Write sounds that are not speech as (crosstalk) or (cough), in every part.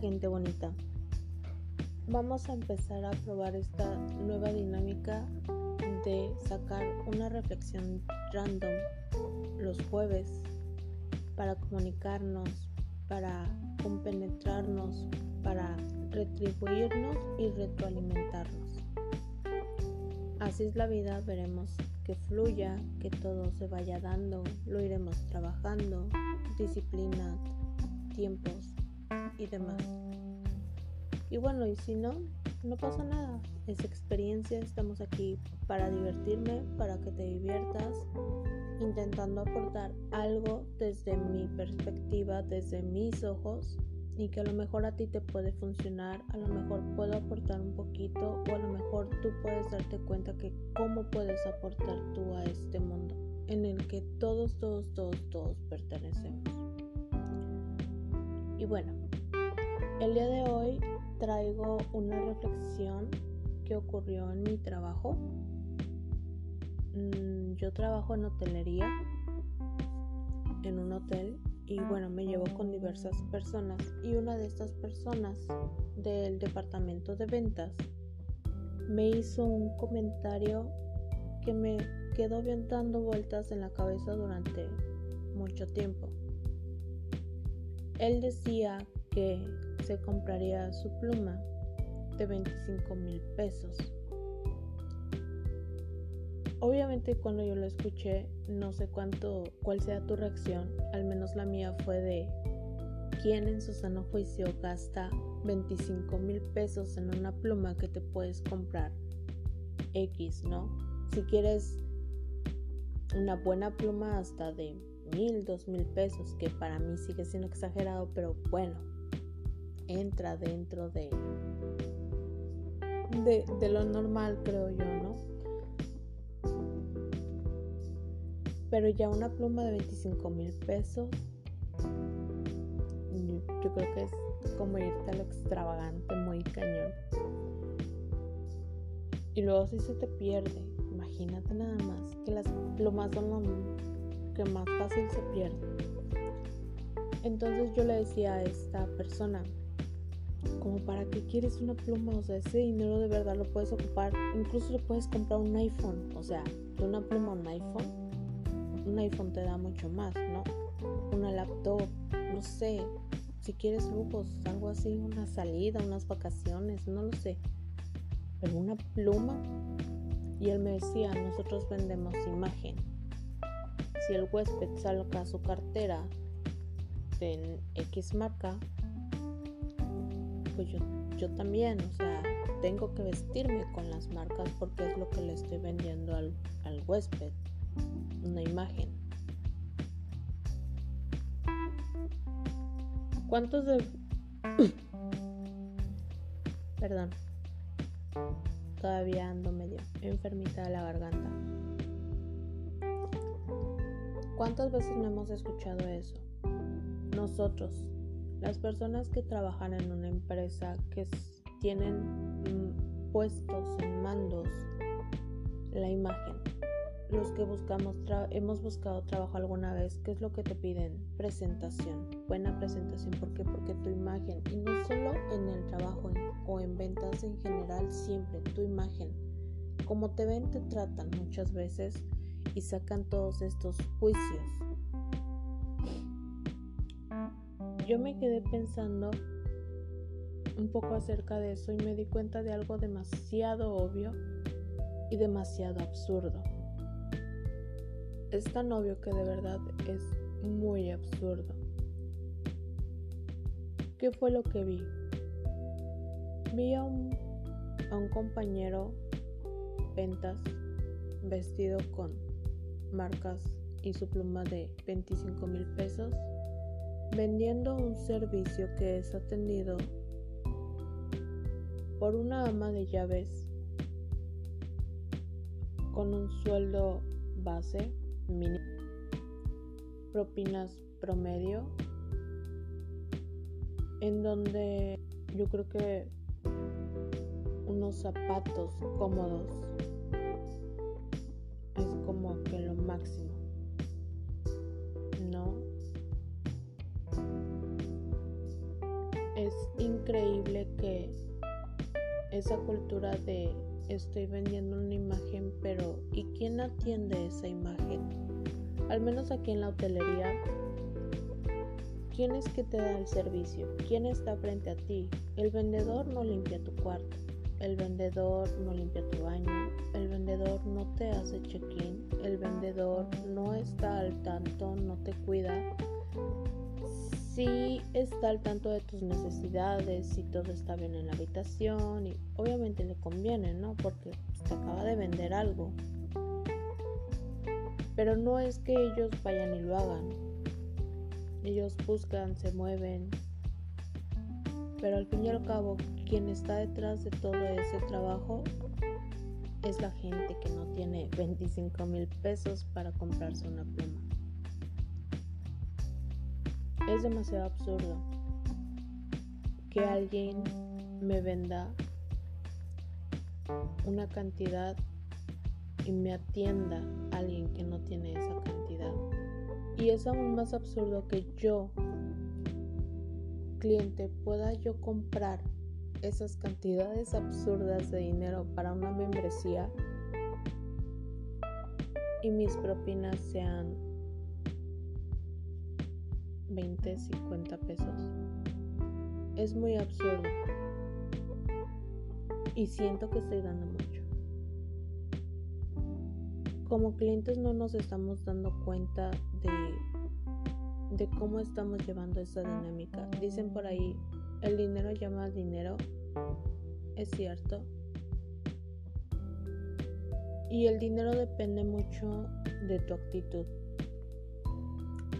Gente bonita. Vamos a empezar a probar esta nueva dinámica de sacar una reflexión random los jueves para comunicarnos, para compenetrarnos, para retribuirnos y retroalimentarnos. Así es la vida, veremos que fluya, que todo se vaya dando, lo iremos trabajando, disciplina, tiempos y demás. Y bueno, y si no, no pasa nada. Es experiencia, estamos aquí para divertirme, para que te diviertas, intentando aportar algo desde mi perspectiva, desde mis ojos, y que a lo mejor a ti te puede funcionar, a lo mejor puedo aportar un poquito, o a lo mejor tú puedes darte cuenta que cómo puedes aportar tú a este mundo en el que todos, todos, todos, todos pertenecemos. Y bueno, el día de hoy traigo una reflexión que ocurrió en mi trabajo. Mm, yo trabajo en hotelería, en un hotel, y bueno, me llevo con diversas personas. Y una de estas personas del departamento de ventas me hizo un comentario que me quedó dando vueltas en la cabeza durante mucho tiempo. Él decía que se compraría su pluma de 25 mil pesos. Obviamente cuando yo lo escuché, no sé cuánto, cuál sea tu reacción, al menos la mía fue de quién en su sano juicio gasta 25 mil pesos en una pluma que te puedes comprar X, ¿no? Si quieres una buena pluma hasta de mil, dos mil pesos, que para mí sigue siendo exagerado, pero bueno, entra dentro de, de, lo normal, creo yo, ¿no? Pero ya una pluma de 25 mil pesos, yo creo que es como irte a lo extravagante, muy cañón. Y luego si se te pierde, imagínate nada más que las plumas son lo que más fácil se pierde. Entonces yo le decía a esta persona, como para qué quieres una pluma, o sea, ese dinero de verdad lo puedes ocupar, incluso le puedes comprar un iPhone, o sea, de una pluma a un iPhone, un iPhone te da mucho más, ¿no? Una laptop, no sé, si quieres lujos, algo así, una salida, unas vacaciones, no lo sé, pero una pluma. Y él me decía, nosotros vendemos imagen. Si el huésped salga su cartera de X marca, pues yo, yo también, o sea, tengo que vestirme con las marcas porque es lo que le estoy vendiendo al, al huésped, una imagen. ¿Cuántos de... (coughs) Perdón. Todavía ando medio enfermita de la garganta. ¿Cuántas veces no hemos escuchado eso? Nosotros, las personas que trabajan en una empresa que tienen mm, puestos en mandos la imagen. Los que buscamos hemos buscado trabajo alguna vez, ¿qué es lo que te piden? Presentación, buena presentación. ¿Por qué? Porque tu imagen, y no solo en el trabajo o en ventas en general, siempre tu imagen. Como te ven, te tratan muchas veces y sacan todos estos juicios Yo me quedé pensando un poco acerca de eso y me di cuenta de algo demasiado obvio y demasiado absurdo. Es tan obvio que de verdad es muy absurdo. ¿Qué fue lo que vi? Vi a un, a un compañero ventas vestido con marcas y su pluma de 25 mil pesos vendiendo un servicio que es atendido por una ama de llaves con un sueldo base mínimo, propinas promedio, en donde yo creo que unos zapatos cómodos es como que lo máximo. Increíble que esa cultura de estoy vendiendo una imagen, pero ¿y quién atiende esa imagen? Al menos aquí en la hotelería, ¿quién es que te da el servicio? ¿Quién está frente a ti? El vendedor no limpia tu cuarto, el vendedor no limpia tu baño, el vendedor no te hace check-in, el vendedor no está al tanto, no te cuida si está al tanto de tus necesidades, si todo está bien en la habitación y obviamente le conviene, ¿no? Porque te acaba de vender algo. Pero no es que ellos vayan y lo hagan. Ellos buscan, se mueven. Pero al fin y al cabo, quien está detrás de todo ese trabajo es la gente que no tiene 25 mil pesos para comprarse una pluma. Es demasiado absurdo que alguien me venda una cantidad y me atienda alguien que no tiene esa cantidad. Y es aún más absurdo que yo, cliente, pueda yo comprar esas cantidades absurdas de dinero para una membresía y mis propinas sean 20, 50 pesos. Es muy absurdo. Y siento que estoy dando mucho. Como clientes no nos estamos dando cuenta de, de cómo estamos llevando esa dinámica. Dicen por ahí, el dinero llama dinero. Es cierto. Y el dinero depende mucho de tu actitud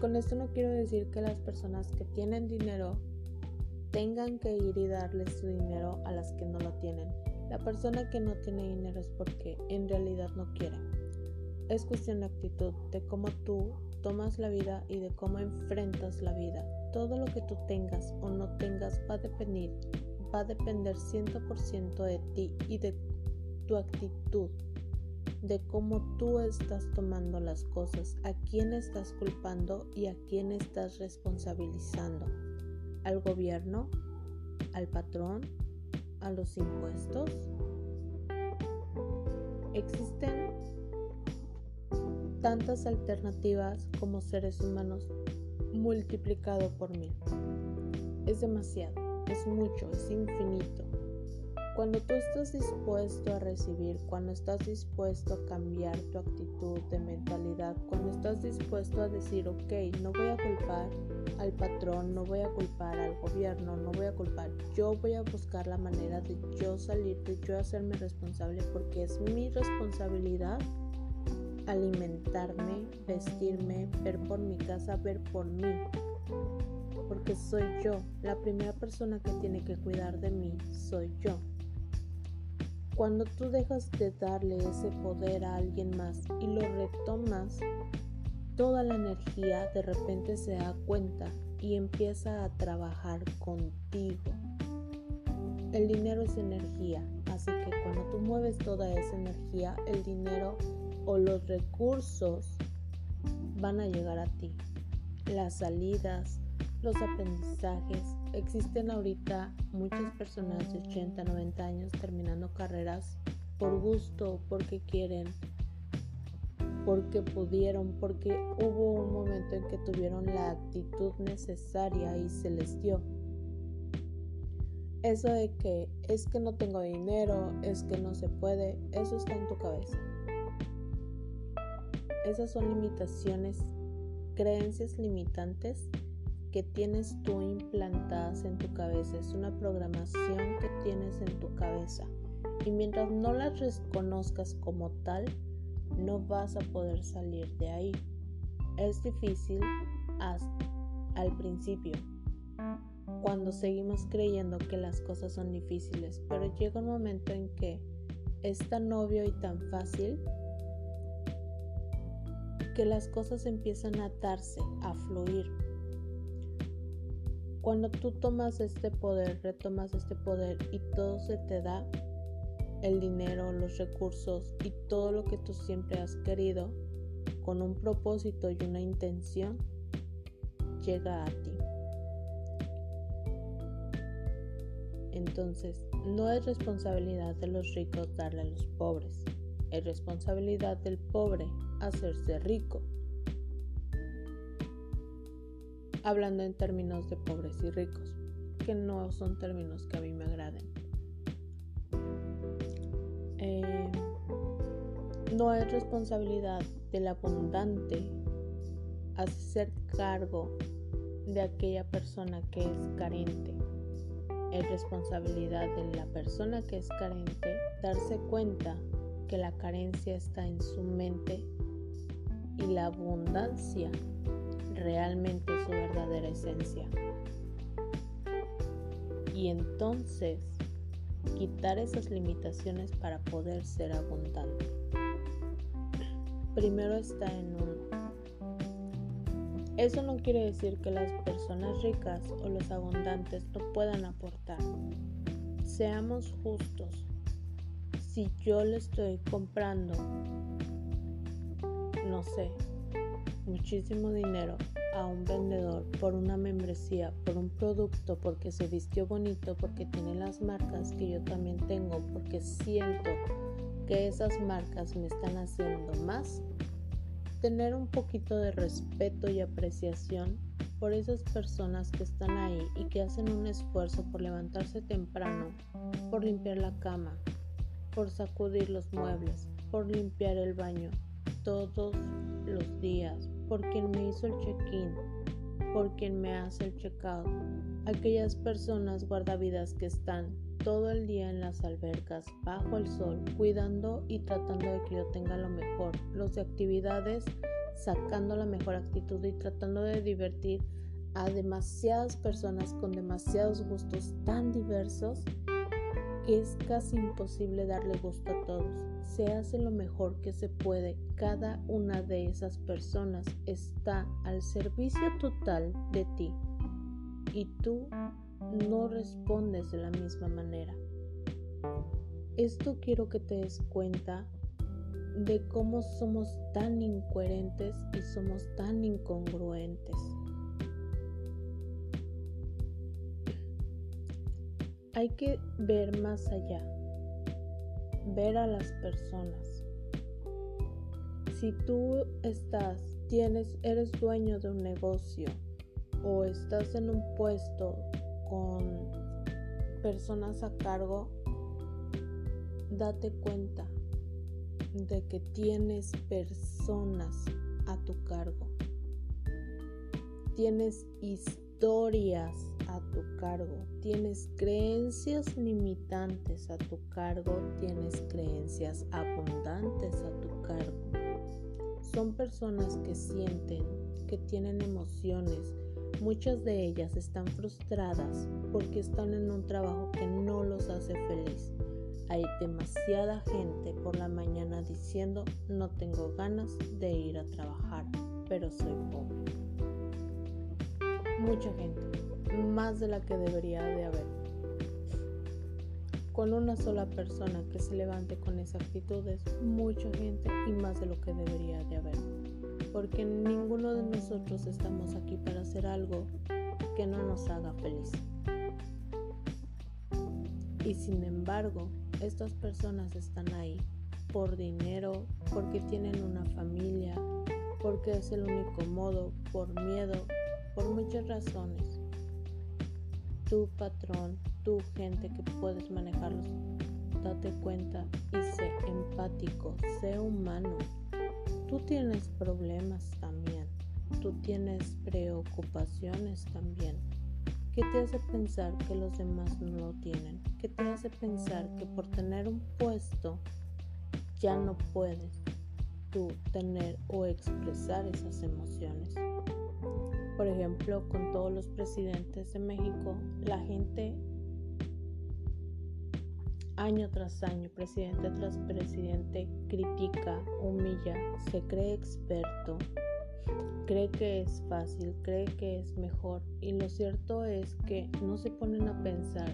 con esto no quiero decir que las personas que tienen dinero tengan que ir y darle su dinero a las que no lo tienen. La persona que no tiene dinero es porque en realidad no quiere. Es cuestión de actitud, de cómo tú tomas la vida y de cómo enfrentas la vida. Todo lo que tú tengas o no tengas va a depender, va a depender 100% de ti y de tu actitud de cómo tú estás tomando las cosas, a quién estás culpando y a quién estás responsabilizando. ¿Al gobierno? ¿Al patrón? ¿A los impuestos? Existen tantas alternativas como seres humanos multiplicado por mil. Es demasiado, es mucho, es infinito. Cuando tú estás dispuesto a recibir, cuando estás dispuesto a cambiar tu actitud de mentalidad, cuando estás dispuesto a decir, ok, no voy a culpar al patrón, no voy a culpar al gobierno, no voy a culpar, yo voy a buscar la manera de yo salir, de yo hacerme responsable, porque es mi responsabilidad alimentarme, vestirme, ver por mi casa, ver por mí. Porque soy yo, la primera persona que tiene que cuidar de mí, soy yo. Cuando tú dejas de darle ese poder a alguien más y lo retomas, toda la energía de repente se da cuenta y empieza a trabajar contigo. El dinero es energía, así que cuando tú mueves toda esa energía, el dinero o los recursos van a llegar a ti. Las salidas, los aprendizajes. Existen ahorita muchas personas de 80, 90 años terminando carreras por gusto, porque quieren, porque pudieron, porque hubo un momento en que tuvieron la actitud necesaria y se les dio. Eso de que es que no tengo dinero, es que no se puede, eso está en tu cabeza. Esas son limitaciones, creencias limitantes que tienes tú implantadas en tu cabeza, es una programación que tienes en tu cabeza. Y mientras no las reconozcas como tal, no vas a poder salir de ahí. Es difícil al principio, cuando seguimos creyendo que las cosas son difíciles, pero llega un momento en que es tan obvio y tan fácil que las cosas empiezan a atarse, a fluir, cuando tú tomas este poder, retomas este poder y todo se te da, el dinero, los recursos y todo lo que tú siempre has querido, con un propósito y una intención, llega a ti. Entonces, no es responsabilidad de los ricos darle a los pobres, es responsabilidad del pobre hacerse rico. Hablando en términos de pobres y ricos, que no son términos que a mí me agraden. Eh, no es responsabilidad del abundante hacer cargo de aquella persona que es carente. Es responsabilidad de la persona que es carente darse cuenta que la carencia está en su mente y la abundancia realmente su verdadera esencia. Y entonces quitar esas limitaciones para poder ser abundante. Primero está en uno. Eso no quiere decir que las personas ricas o los abundantes no puedan aportar. Seamos justos. Si yo le estoy comprando, no sé, muchísimo dinero a un vendedor por una membresía, por un producto, porque se vistió bonito, porque tiene las marcas que yo también tengo, porque siento que esas marcas me están haciendo más, tener un poquito de respeto y apreciación por esas personas que están ahí y que hacen un esfuerzo por levantarse temprano, por limpiar la cama, por sacudir los muebles, por limpiar el baño todos los días, por quien me hizo el check-in, por quien me hace el check-out, aquellas personas guardavidas que están todo el día en las albercas, bajo el sol, cuidando y tratando de que yo tenga lo mejor. Los de actividades, sacando la mejor actitud y tratando de divertir a demasiadas personas con demasiados gustos tan diversos que es casi imposible darle gusto a todos. Se hace lo mejor que se puede. Cada una de esas personas está al servicio total de ti. Y tú no respondes de la misma manera. Esto quiero que te des cuenta de cómo somos tan incoherentes y somos tan incongruentes. Hay que ver más allá, ver a las personas. Si tú estás, tienes, eres dueño de un negocio o estás en un puesto con personas a cargo, date cuenta de que tienes personas a tu cargo. Tienes historias cargo. Tienes creencias limitantes a tu cargo. Tienes creencias abundantes a tu cargo. Son personas que sienten, que tienen emociones, Muchas de ellas están frustradas porque están en un trabajo que no los hace feliz. Hay demasiada gente por la mañana diciendo no tengo ganas de ir a trabajar, pero soy pobre. Mucha gente, más de la que debería de haber. Con una sola persona que se levante con esa actitud es mucha gente y más de lo que debería de haber porque ninguno de nosotros estamos aquí para hacer algo que no nos haga feliz. Y sin embargo, estas personas están ahí por dinero, porque tienen una familia, porque es el único modo, por miedo, por muchas razones. Tu patrón, tu gente que puedes manejarlos, date cuenta y sé empático, sé humano. Tú tienes problemas también, tú tienes preocupaciones también. ¿Qué te hace pensar que los demás no lo tienen? ¿Qué te hace pensar que por tener un puesto ya no puedes tú tener o expresar esas emociones? Por ejemplo, con todos los presidentes de México, la gente año tras año, presidente tras presidente, critica, humilla, se cree experto, cree que es fácil, cree que es mejor y lo cierto es que no se ponen a pensar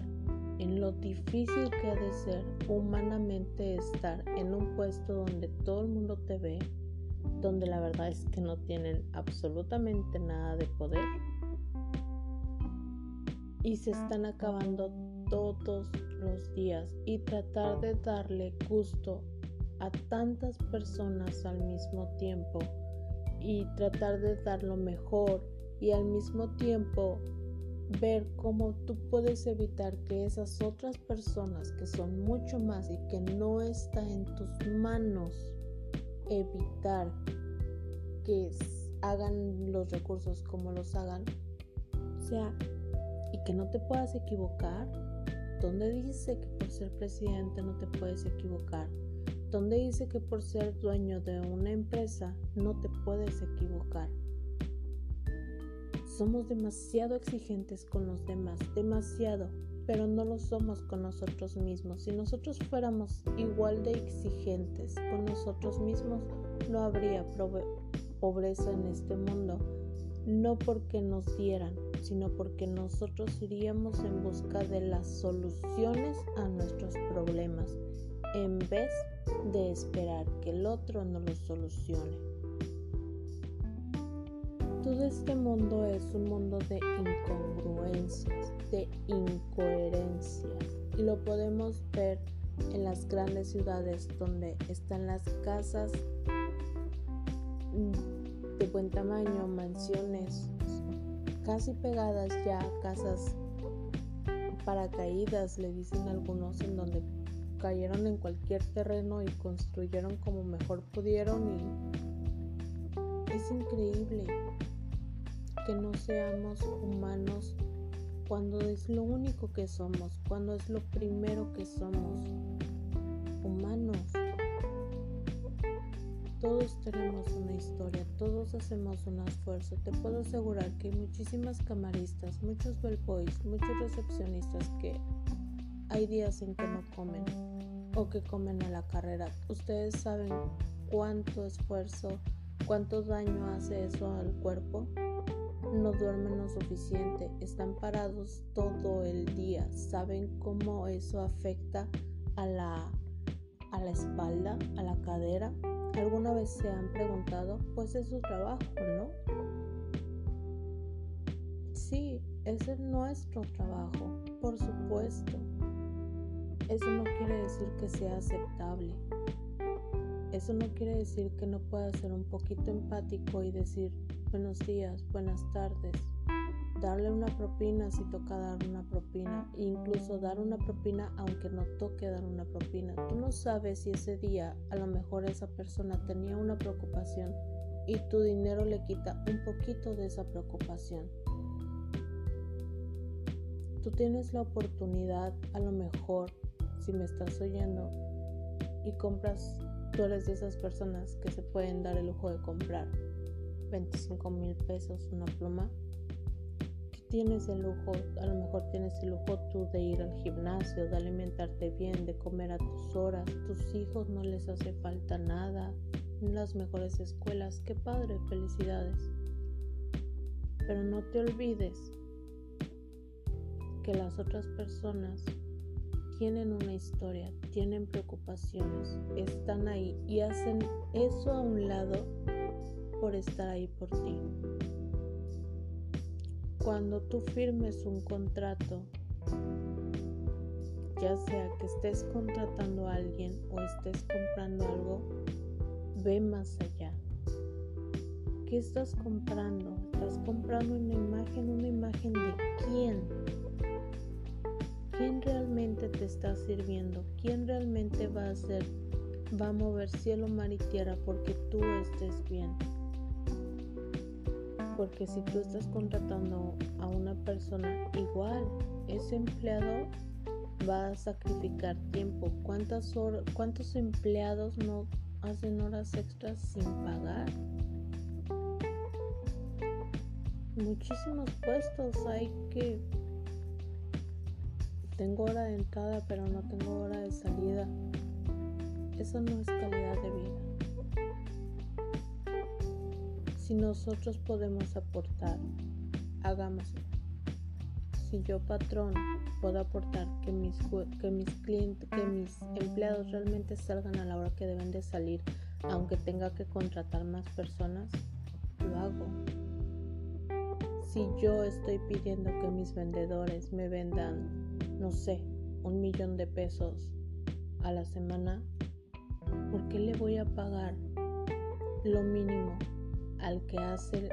en lo difícil que ha de ser humanamente estar en un puesto donde todo el mundo te ve, donde la verdad es que no tienen absolutamente nada de poder. Y se están acabando todos los días. Y tratar de darle gusto a tantas personas al mismo tiempo. Y tratar de dar lo mejor. Y al mismo tiempo ver cómo tú puedes evitar que esas otras personas que son mucho más y que no está en tus manos evitar que hagan los recursos como los hagan, o sea, y que no te puedas equivocar. ¿Dónde dice que por ser presidente no te puedes equivocar? ¿Dónde dice que por ser dueño de una empresa no te puedes equivocar? Somos demasiado exigentes con los demás, demasiado, pero no lo somos con nosotros mismos. Si nosotros fuéramos igual de exigentes con nosotros mismos, no habría pobreza en este mundo, no porque nos dieran, sino porque nosotros iríamos en busca de las soluciones a nuestros problemas, en vez de esperar que el otro nos lo solucione. Todo este mundo es un mundo de incongruencias, de incoherencias, y lo podemos ver en las grandes ciudades donde están las casas de buen tamaño, mansiones casi pegadas ya, casas paracaídas, le dicen algunos, en donde cayeron en cualquier terreno y construyeron como mejor pudieron y es increíble que no seamos humanos cuando es lo único que somos, cuando es lo primero que somos, humanos. Todos tenemos una historia, todos hacemos un esfuerzo. Te puedo asegurar que hay muchísimas camaristas, muchos bellboys, muchos recepcionistas que hay días en que no comen o que comen a la carrera. Ustedes saben cuánto esfuerzo, cuánto daño hace eso al cuerpo. No duermen lo suficiente, están parados todo el día. ¿Saben cómo eso afecta a la, a la espalda, a la cadera? ¿Alguna vez se han preguntado? Pues es su trabajo, ¿no? Sí, ese es nuestro trabajo, por supuesto. Eso no quiere decir que sea aceptable. Eso no quiere decir que no pueda ser un poquito empático y decir buenos días, buenas tardes, darle una propina si toca dar una propina, e incluso dar una propina aunque no toque dar una propina. Tú no sabes si ese día a lo mejor esa persona tenía una preocupación y tu dinero le quita un poquito de esa preocupación. Tú tienes la oportunidad a lo mejor si me estás oyendo y compras, tú eres de esas personas que se pueden dar el lujo de comprar 25 mil pesos una pluma tienes el lujo, a lo mejor tienes el lujo tú de ir al gimnasio, de alimentarte bien, de comer a tus horas, tus hijos no les hace falta nada, las mejores escuelas, qué padre, felicidades. Pero no te olvides que las otras personas tienen una historia, tienen preocupaciones, están ahí y hacen eso a un lado por estar ahí por ti. Cuando tú firmes un contrato, ya sea que estés contratando a alguien o estés comprando algo, ve más allá. ¿Qué estás comprando? ¿Estás comprando una imagen? ¿Una imagen de quién? ¿Quién realmente te está sirviendo? ¿Quién realmente va a hacer, va a mover cielo, mar y tierra porque tú estés bien? Porque si tú estás contratando a una persona igual, ese empleado va a sacrificar tiempo. ¿Cuántas ¿Cuántos empleados no hacen horas extras sin pagar? Muchísimos puestos hay que... Tengo hora de entrada pero no tengo hora de salida. Eso no es calidad de vida. Si nosotros podemos aportar, hagámoslo. Si yo patrón puedo aportar que mis, que mis clientes, que mis empleados realmente salgan a la hora que deben de salir, aunque tenga que contratar más personas, lo hago. Si yo estoy pidiendo que mis vendedores me vendan no sé, un millón de pesos a la semana, ¿por qué le voy a pagar lo mínimo al que hace,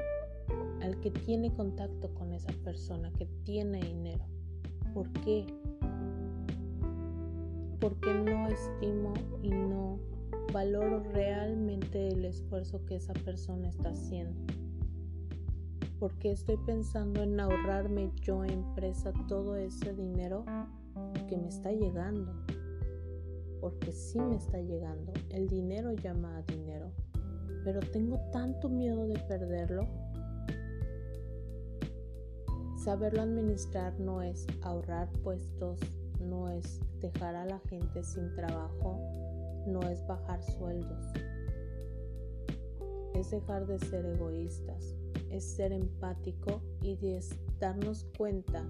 al que tiene contacto con esa persona, que tiene dinero? ¿Por qué? Porque no estimo y no valoro realmente el esfuerzo que esa persona está haciendo. Porque estoy pensando en ahorrarme yo, empresa, todo ese dinero que me está llegando. Porque sí me está llegando. El dinero llama a dinero. Pero tengo tanto miedo de perderlo. Saberlo administrar no es ahorrar puestos, no es dejar a la gente sin trabajo, no es bajar sueldos. Es dejar de ser egoístas, es ser empático y darnos cuenta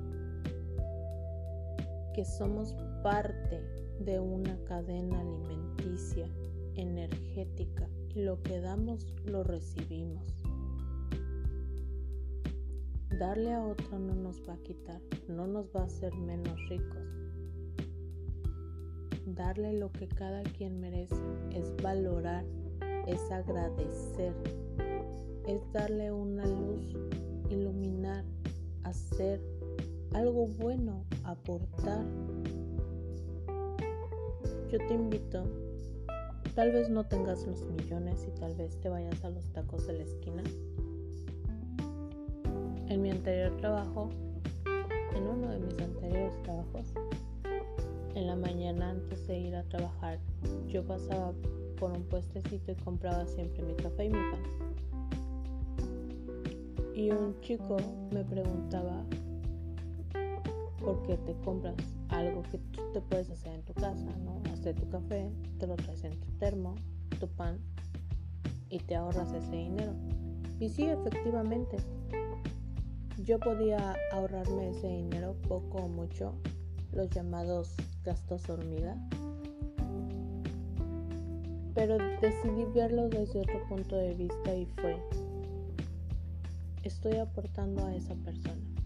que somos parte de una cadena alimenticia, energética lo que damos lo recibimos. Darle a otro no nos va a quitar, no nos va a hacer menos ricos. Darle lo que cada quien merece es valorar, es agradecer, es darle una luz, iluminar, hacer algo bueno, aportar. Yo te invito, tal vez no tengas los millones y tal vez te vayas a los tacos de la esquina. En mi anterior trabajo, en uno de mis anteriores trabajos, en la mañana antes de ir a trabajar, yo pasaba por un puestecito y compraba siempre mi café y mi pan. Y un chico me preguntaba porque te compras algo que tú te puedes hacer en tu casa, ¿no? Hacer tu café, te lo traes en tu termo, tu pan y te ahorras ese dinero. Y sí, efectivamente, yo podía ahorrarme ese dinero poco o mucho, los llamados gastos hormiga, pero decidí verlo desde otro punto de vista y fue, estoy aportando a esa persona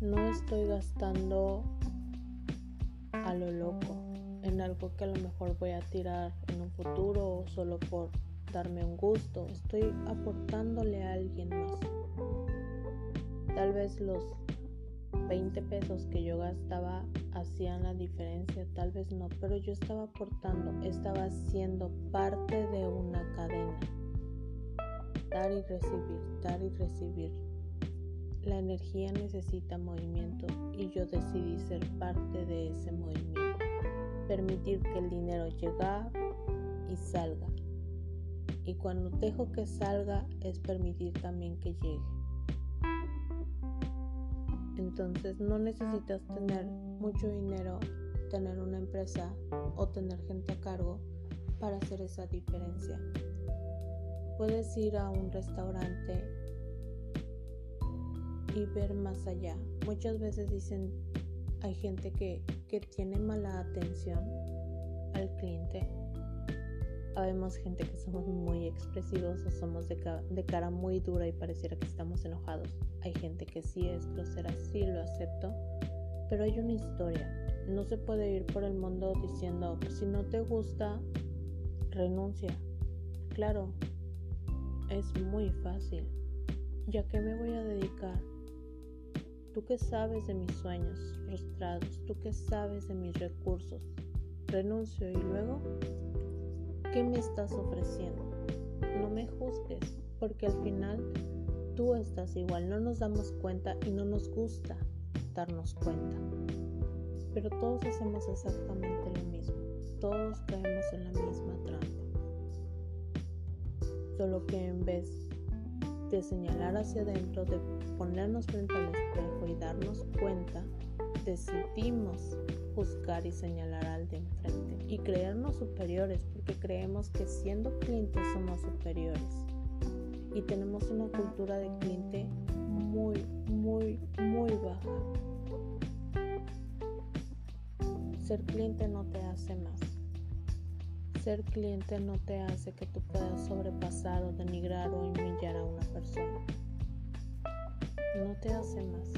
no estoy gastando a lo loco en algo que a lo mejor voy a tirar en un futuro o solo por darme un gusto. Estoy aportándole a alguien más. Tal vez los 20 pesos que yo gastaba hacían la diferencia, tal vez no, pero yo estaba aportando, estaba siendo parte de una cadena. Dar y recibir, dar y recibir la energía necesita movimiento y yo decidí ser parte de ese movimiento. Permitir que el dinero llegue y salga. Y cuando dejo que salga es permitir también que llegue. Entonces no necesitas tener mucho dinero, tener una empresa o tener gente a cargo para hacer esa diferencia. Puedes ir a un restaurante y ver más allá. Muchas veces dicen, hay gente que, que tiene mala atención al cliente. Habemos gente que somos muy expresivos o somos de, cara muy dura y pareciera que estamos enojados. Hay gente que sí es grosera, sí lo acepto, pero hay una historia. No se puede ir por el mundo diciendo, si no te gusta, renuncia. Claro, es muy fácil. ¿Ya que me voy a dedicar? Tú que sabes de mis sueños frustrados, tú que sabes de mis recursos, renuncio y luego, ¿qué me estás ofreciendo? No me juzgues, porque al final tú estás igual, no nos damos cuenta y no nos gusta darnos cuenta. Pero todos hacemos exactamente lo mismo, todos caemos en la misma trampa. Solo que en vez de señalar hacia adentro, de ponernos frente al espejo y darnos cuenta, decidimos juzgar y señalar al de enfrente y creernos superiores porque creemos que siendo clientes somos superiores y tenemos una cultura de cliente muy, muy, muy baja. Ser cliente no te hace más. Ser cliente no te hace que tú puedas sobrepasar o denigrar o humillar a una persona no te hace más.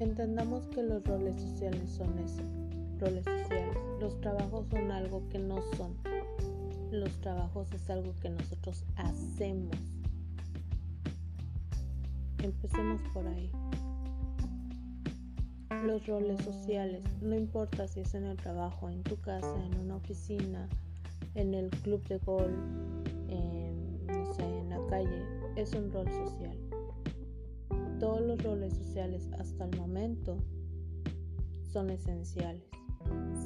Entendamos que los roles sociales son eso, roles sociales. Los trabajos son algo que no son. Los trabajos es algo que nosotros hacemos. Empecemos por ahí. Los roles sociales, no importa si es en el trabajo, en tu casa, en una oficina, en el club de golf, en, no sé, en la calle, es un rol social todos los roles sociales hasta el momento son esenciales.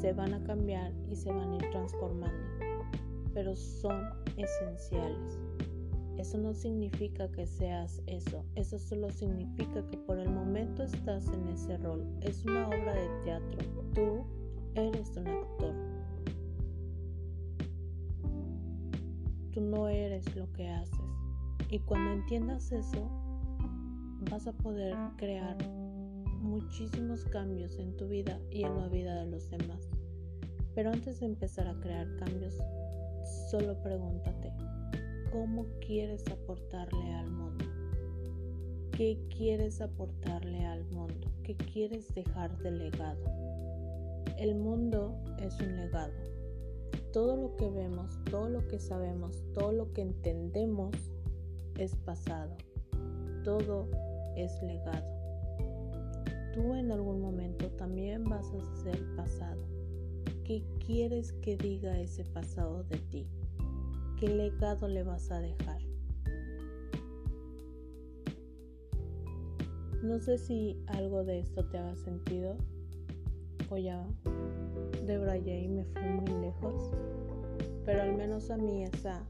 Se van a cambiar y se van a ir transformando, pero son esenciales. Eso no significa que seas eso, eso solo significa que por el momento estás en ese rol. Es una obra de teatro, tú eres un actor. Tú no eres lo que haces. Y cuando entiendas eso, vas a poder crear muchísimos cambios en tu vida y en la vida de los demás. Pero antes de empezar a crear cambios, solo pregúntate, ¿cómo quieres aportarle al mundo? ¿Qué quieres aportarle al mundo? ¿Qué quieres dejar de legado? El mundo es un legado. Todo lo que vemos, todo lo que sabemos, todo lo que entendemos es pasado. Todo es legado. Tú en algún momento también vas a ser pasado. ¿Qué quieres que diga ese pasado de ti? ¿Qué legado le vas a dejar? No sé si algo de esto te haga sentido o ya debrayé y me fui muy lejos, pero al menos a mí esa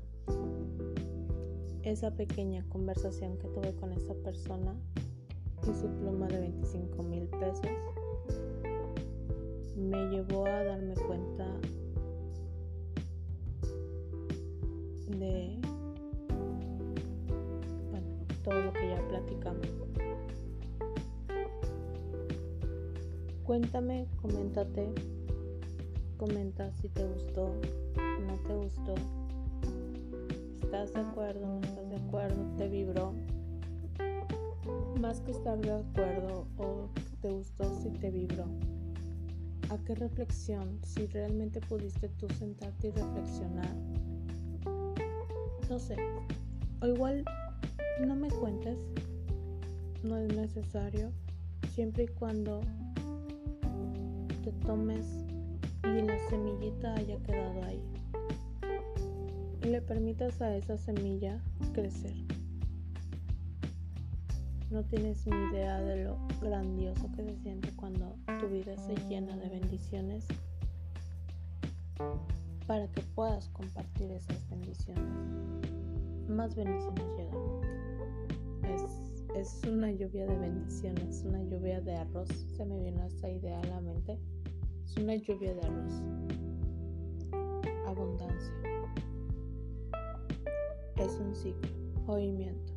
esa pequeña conversación que tuve con esa persona y su pluma de 25 mil pesos me llevó a darme cuenta de bueno, todo lo que ya platicamos. Cuéntame, coméntate, comenta si te gustó, no te gustó, estás de acuerdo, no estás de acuerdo, te vibró más que estar de acuerdo o te gustó si te vibró. ¿A qué reflexión? Si realmente pudiste tú sentarte y reflexionar. No sé. O igual no me cuentes. No es necesario. Siempre y cuando te tomes y la semillita haya quedado ahí. Y le permitas a esa semilla crecer. No tienes ni idea de lo grandioso que se siente cuando tu vida se llena de bendiciones para que puedas compartir esas bendiciones. Más bendiciones llegan. Es, es una lluvia de bendiciones, una lluvia de arroz. Se me vino esta idea a la mente. Es una lluvia de arroz. Abundancia. Es un ciclo, movimiento.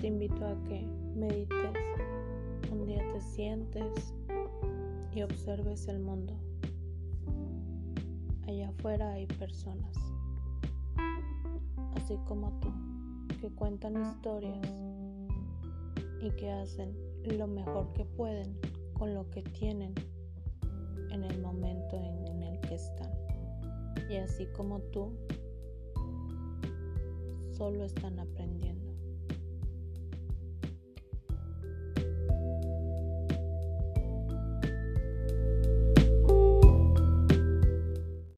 te invito a que medites, un día te sientes y observes el mundo. Allá afuera hay personas, así como tú, que cuentan historias y que hacen lo mejor que pueden con lo que tienen en el momento en, el que están. Y así como tú, solo están aprendiendo.